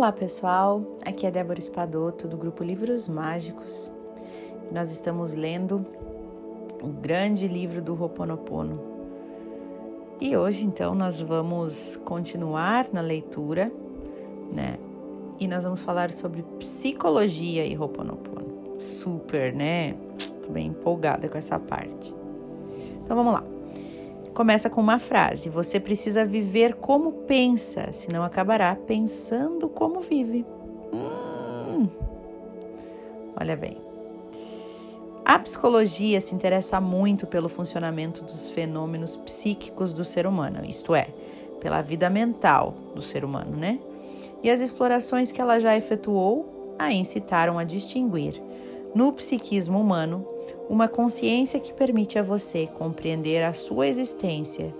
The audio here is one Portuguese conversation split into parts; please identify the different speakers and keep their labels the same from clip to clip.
Speaker 1: Olá pessoal, aqui é Débora Espadoto do grupo Livros Mágicos. Nós estamos lendo o grande livro do Ho'oponopono. E hoje então nós vamos continuar na leitura, né? E nós vamos falar sobre psicologia e Ho'oponopono. Super, né? Tô bem empolgada com essa parte. Então vamos lá. Começa com uma frase: Você precisa viver como pensa, senão acabará pensando como vive. Hum. Olha bem. A psicologia se interessa muito pelo funcionamento dos fenômenos psíquicos do ser humano, isto é, pela vida mental do ser humano, né? E as explorações que ela já efetuou a incitaram a distinguir no psiquismo humano uma consciência que permite a você compreender a sua existência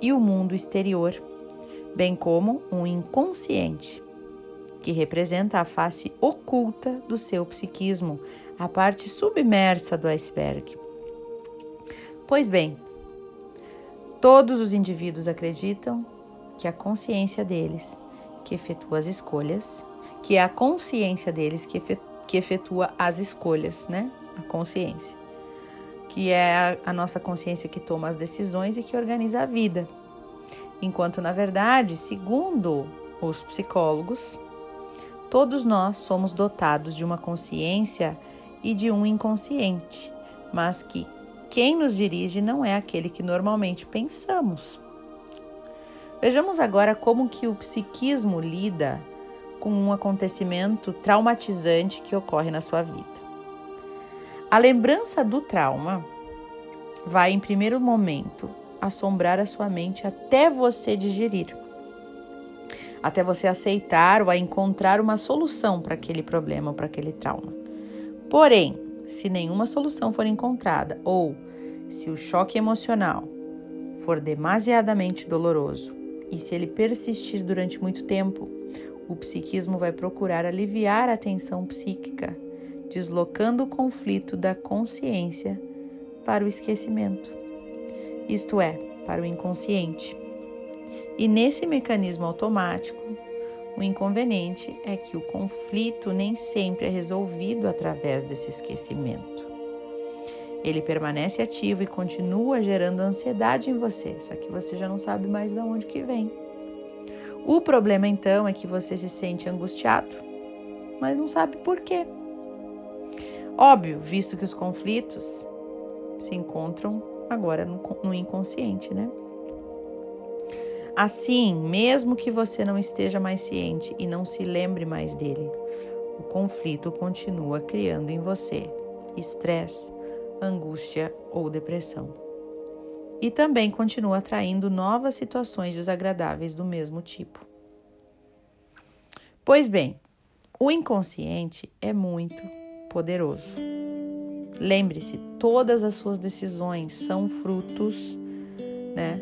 Speaker 1: e o mundo exterior, bem como um inconsciente, que representa a face oculta do seu psiquismo, a parte submersa do iceberg. Pois bem, todos os indivíduos acreditam que a consciência deles que efetua as escolhas, que é a consciência deles que efetua, que efetua as escolhas, né? A consciência que é a, nossa consciência que toma as decisões e que organiza a vida. Enquanto, na verdade, segundo os psicólogos, todos nós somos dotados de uma consciência e de um inconsciente, mas que quem nos dirige não é aquele que normalmente pensamos. Vejamos agora como que o psiquismo lida com um acontecimento traumatizante que ocorre na sua vida. A lembrança do trauma vai, em primeiro momento, assombrar a sua mente até você digerir, até você aceitar ou encontrar uma solução para aquele problema para aquele trauma. Porém, se nenhuma solução for encontrada ou se o choque emocional for demasiadamente doloroso e se ele persistir durante muito tempo, o psiquismo vai procurar aliviar a tensão psíquica deslocando o conflito da consciência para o esquecimento, isto é, para o inconsciente. E nesse mecanismo automático, o inconveniente é que o conflito nem sempre é resolvido através desse esquecimento. Ele permanece ativo e continua gerando ansiedade em você, só que você já não sabe mais de onde que vem. O problema então é que você se sente angustiado, mas não sabe por quê. Óbvio, visto que os conflitos se encontram agora no, no inconsciente, né? Assim, mesmo que você não esteja mais ciente e não se lembre mais dele, o conflito continua criando em você estresse, angústia ou depressão. E também continua atraindo novas situações desagradáveis do mesmo tipo. Pois bem, o inconsciente é muito poderoso. Lembre-se, todas as suas decisões são frutos, né,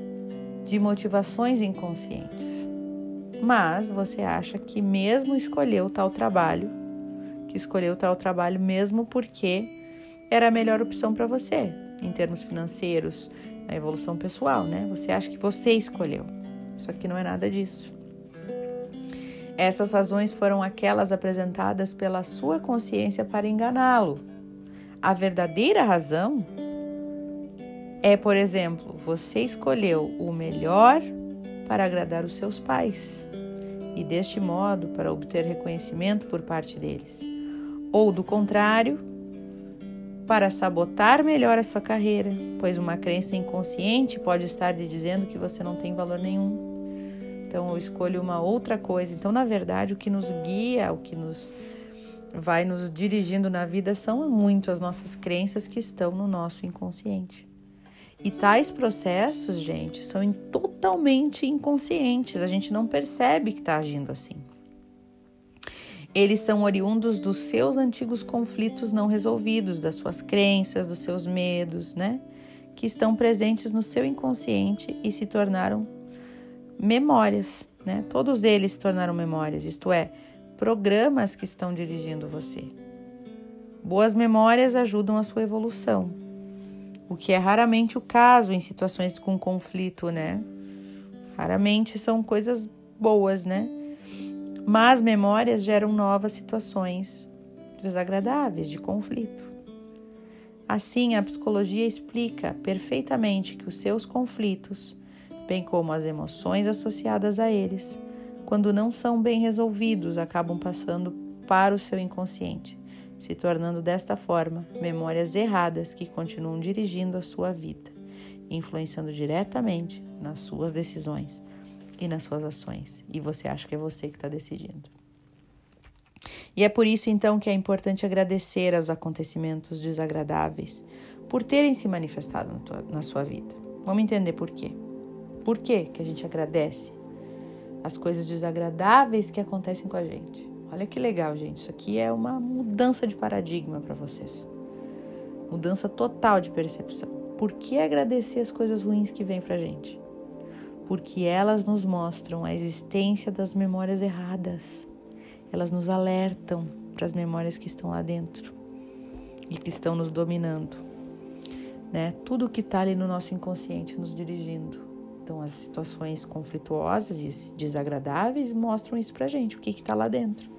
Speaker 1: de motivações inconscientes. Mas você acha que mesmo escolheu tal trabalho, que escolheu tal trabalho mesmo porque era a melhor opção para você, em termos financeiros, na evolução pessoal, né? Você acha que você escolheu. Isso aqui não é nada disso. Essas razões foram aquelas apresentadas pela sua consciência para enganá-lo. A verdadeira razão é, por exemplo, você escolheu o melhor para agradar os seus pais e, deste modo, para obter reconhecimento por parte deles. Ou, do contrário, para sabotar melhor a sua carreira, pois uma crença inconsciente pode estar lhe dizendo que você não tem valor nenhum então eu escolho uma outra coisa. Então, na verdade, o que nos guia, o que nos vai nos dirigindo na vida são muito as nossas crenças que estão no nosso inconsciente. E tais processos, gente, são totalmente inconscientes, a gente não percebe que está agindo assim. Eles são oriundos dos seus antigos conflitos não resolvidos, das suas crenças, dos seus medos, né? Que estão presentes no seu inconsciente e se tornaram memórias, né? Todos eles se tornaram memórias, isto é, programas que estão dirigindo você. Boas memórias ajudam a sua evolução, o que é raramente o caso em situações com conflito, né? Raramente são coisas boas, né? Mas memórias geram novas situações desagradáveis de conflito. Assim, a psicologia explica perfeitamente que os seus conflitos, bem como as emoções associadas a eles, quando não são bem resolvidos, acabam passando para o seu inconsciente, se tornando desta forma memórias erradas que continuam dirigindo a sua vida, influenciando diretamente nas suas decisões e nas suas ações. E você acha que é você que está decidindo. E é por isso então que é importante agradecer aos acontecimentos desagradáveis por terem se manifestado na sua vida. Vamos entender por quê. Por quê que a gente agradece as coisas desagradáveis que acontecem com a gente? Olha que legal, gente. Isso aqui é uma mudança de paradigma para vocês. Mudança total de percepção. Por que agradecer as coisas ruins que vêm pra gente? Porque elas nos mostram a existência das memórias erradas elas nos alertam para as memórias que estão lá dentro e que estão nos dominando. Né? Tudo que está ali no nosso inconsciente nos dirigindo. Então, as situações conflituosas e desagradáveis mostram isso para gente, o que está lá dentro.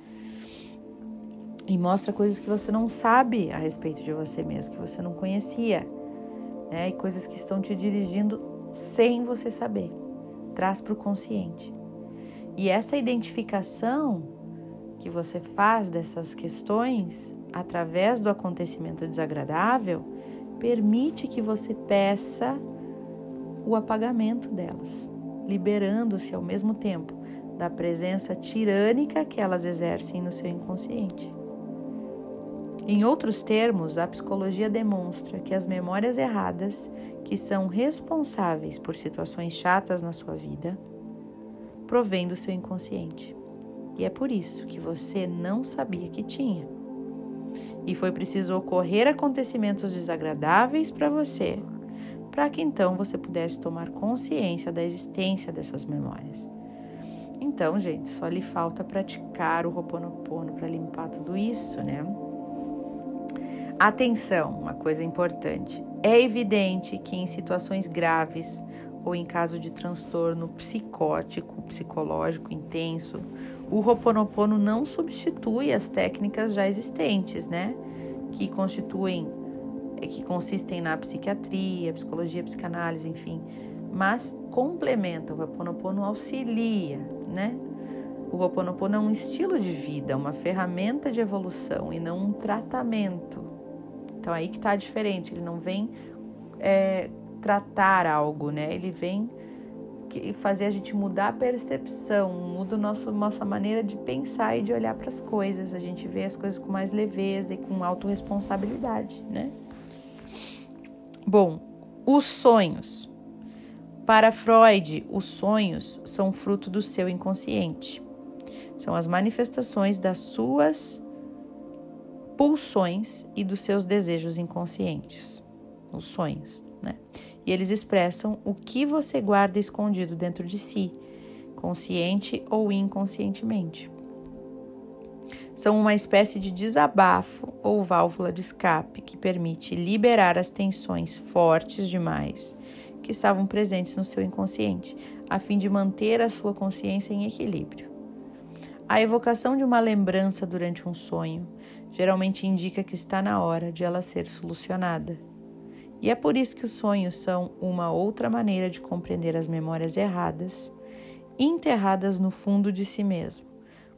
Speaker 1: E mostra coisas que você não sabe a respeito de você mesmo, que você não conhecia. Né? E coisas que estão te dirigindo sem você saber. Traz para o consciente. E essa identificação que você faz dessas questões através do acontecimento desagradável permite que você peça o apagamento delas, liberando-se ao mesmo tempo da presença tirânica que elas exercem no seu inconsciente. Em outros termos, a psicologia demonstra que as memórias erradas, que são responsáveis por situações chatas na sua vida, provêm do seu inconsciente. E é por isso que você não sabia que tinha. E foi preciso ocorrer acontecimentos desagradáveis para você, para que então você pudesse tomar consciência da existência dessas memórias. Então, gente, só lhe falta praticar o Ho'oponopono para limpar tudo isso, né? Atenção, uma coisa importante. É evidente que em situações graves ou em caso de transtorno psicótico, psicológico intenso, o Ho'oponopono não substitui as técnicas já existentes, né? Que constituem, que consistem na psiquiatria, psicologia, psicanálise, enfim, mas complementa. O Ho'oponopono auxilia, né? O Ho'oponopono é um estilo de vida, uma ferramenta de evolução e não um tratamento. Então aí que está diferente. Ele não vem é, tratar algo, né? Ele vem fazer a gente mudar a percepção, muda a nossa, nossa maneira de pensar e de olhar para as coisas. A gente vê as coisas com mais leveza e com autorresponsabilidade, né? Bom, os sonhos. Para Freud, os sonhos são fruto do seu inconsciente. São as manifestações das suas pulsões e dos seus desejos inconscientes. Os sonhos, né? e eles expressam o que você guarda escondido dentro de si, consciente ou inconscientemente. São uma espécie de desabafo ou válvula de escape que permite liberar as tensões fortes demais que estavam presentes no seu inconsciente, a fim de manter a sua consciência em equilíbrio. A evocação de uma lembrança durante um sonho geralmente indica que está na hora de ela ser solucionada e é por isso que os sonhos são uma outra maneira de compreender as memórias erradas, enterradas no fundo de si mesmo.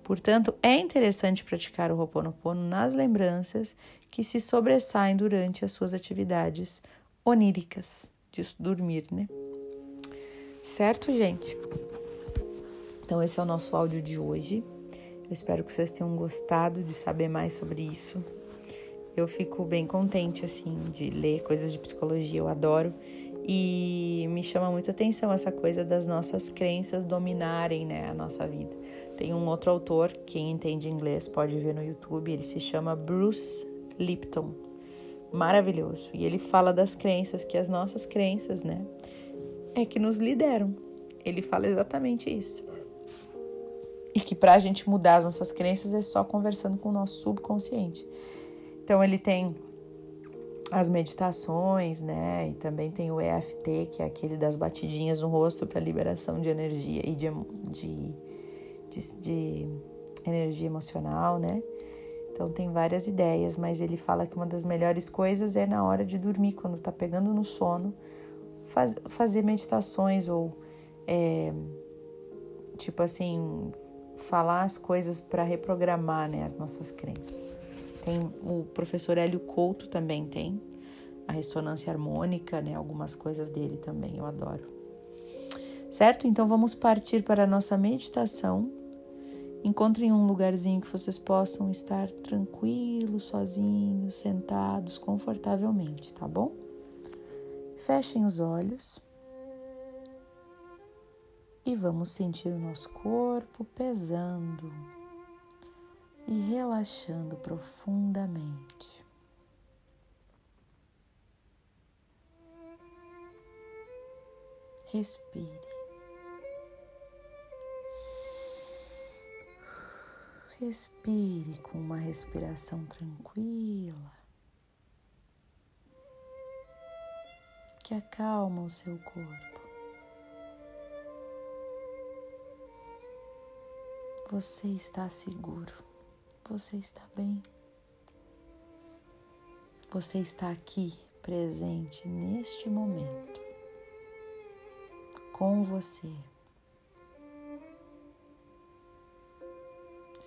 Speaker 1: Portanto, é interessante praticar o Ho'oponopono nas lembranças que se sobressaem durante as suas atividades oníricas, de dormir, né? Certo, gente? Então, esse é o nosso áudio de hoje. Eu espero que vocês tenham gostado de saber mais sobre isso eu fico bem contente, assim, de ler coisas de psicologia, eu adoro. E me chama muita atenção essa coisa das nossas crenças dominarem, né, a nossa vida. Tem um outro autor, quem entende inglês pode ver no YouTube, ele se chama Bruce Lipton. Maravilhoso. E ele fala das crenças, que as nossas crenças, né, é que nos lideram. Ele fala exatamente isso. E que para a gente mudar as nossas crenças é só conversando com o nosso subconsciente. Então ele tem as meditações, né? E também tem o EFT, que é aquele das batidinhas no rosto para liberação de energia e de, de, de, de energia emocional, né? Então tem várias ideias, mas ele fala que uma das melhores coisas é na hora de dormir, quando tá pegando no sono, faz, fazer meditações ou é, tipo assim, falar as coisas para reprogramar né, as nossas crenças. Tem o professor Hélio Couto também tem a ressonância harmônica, né, algumas coisas dele também, eu adoro. Certo? Então vamos partir para a nossa meditação. Encontrem um lugarzinho que vocês possam estar tranquilos, sozinhos, sentados, confortavelmente, tá bom? Fechem os olhos e vamos sentir o nosso corpo pesando e relaxando profundamente. Respire. Respire com uma respiração tranquila que acalma o seu corpo. Você está seguro, você está bem. Você está aqui, presente neste momento, com você.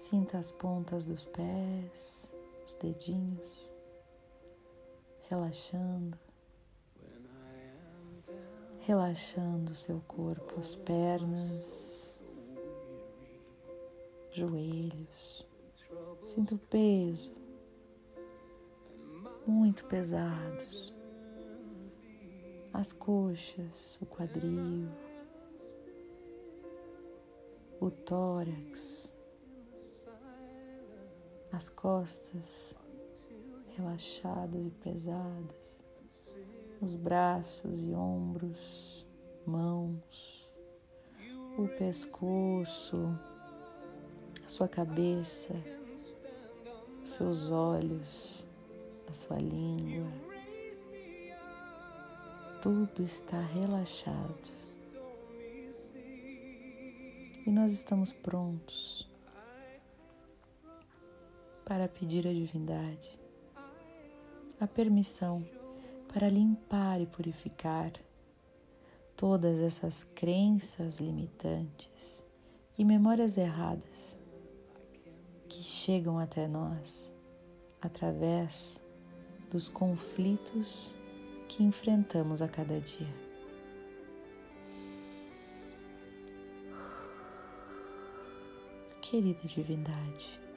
Speaker 1: Sinta as pontas dos pés, os dedinhos, relaxando, relaxando seu corpo, as pernas, joelhos. Sinta o peso, muito pesados, as coxas, o quadril, o tórax as costas relaxadas e pesadas, os braços e ombros, mãos, o pescoço, a sua cabeça, os seus olhos, a sua língua. Tudo está relaxado. E nós estamos prontos para pedir à divindade a permissão para limpar e purificar todas essas crenças limitantes e memórias erradas que chegam até nós através dos conflitos que enfrentamos a cada dia. Querida divindade,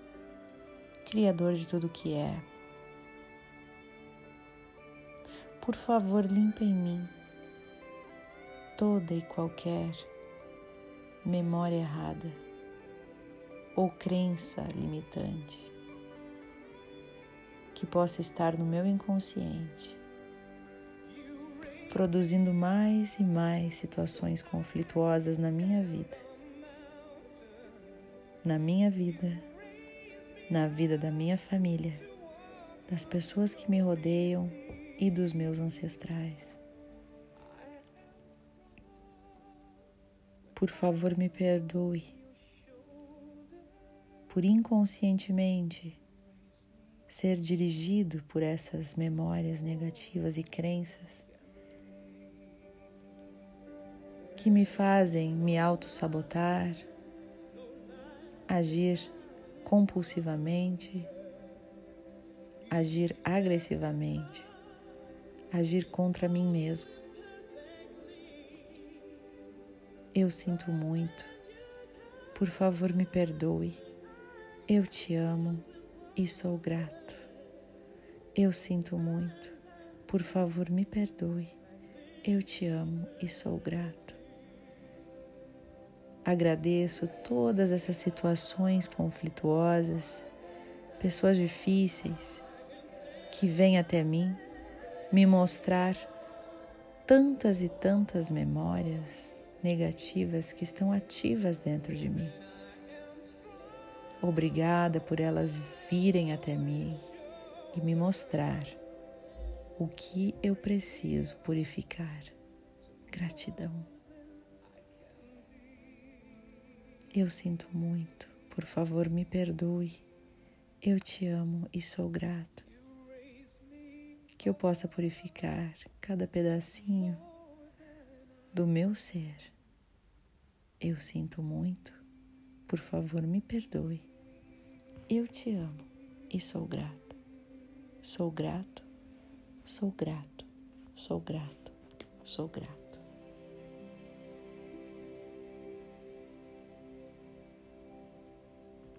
Speaker 1: Criador de tudo que é. Por favor, limpa em mim toda e qualquer memória errada ou crença limitante que possa estar no meu inconsciente, produzindo mais e mais situações conflituosas na minha vida. Na minha vida na vida da minha família, das pessoas que me rodeiam e dos meus ancestrais. Por favor, me perdoe por inconscientemente ser dirigido por essas memórias negativas e crenças que me fazem me auto-sabotar, agir compulsivamente, agir agressivamente, agir contra mim mesmo. Eu sinto muito. Por favor, me perdoe. Eu te amo e sou grato. Eu sinto muito. Por favor, me perdoe. Eu te amo e sou grato. Agradeço todas essas situações conflituosas, pessoas difíceis que vêm até mim me mostrar tantas e tantas memórias negativas que estão ativas dentro de mim. Obrigada por elas virem até mim e me mostrar o que eu preciso purificar. Gratidão. Eu sinto muito. Por favor, me perdoe. Eu te amo e sou grato. Que eu possa purificar cada pedacinho do meu ser. Eu sinto muito. Por favor, me perdoe. Eu te amo e sou grato. Sou grato, sou grato, sou grato, sou grato.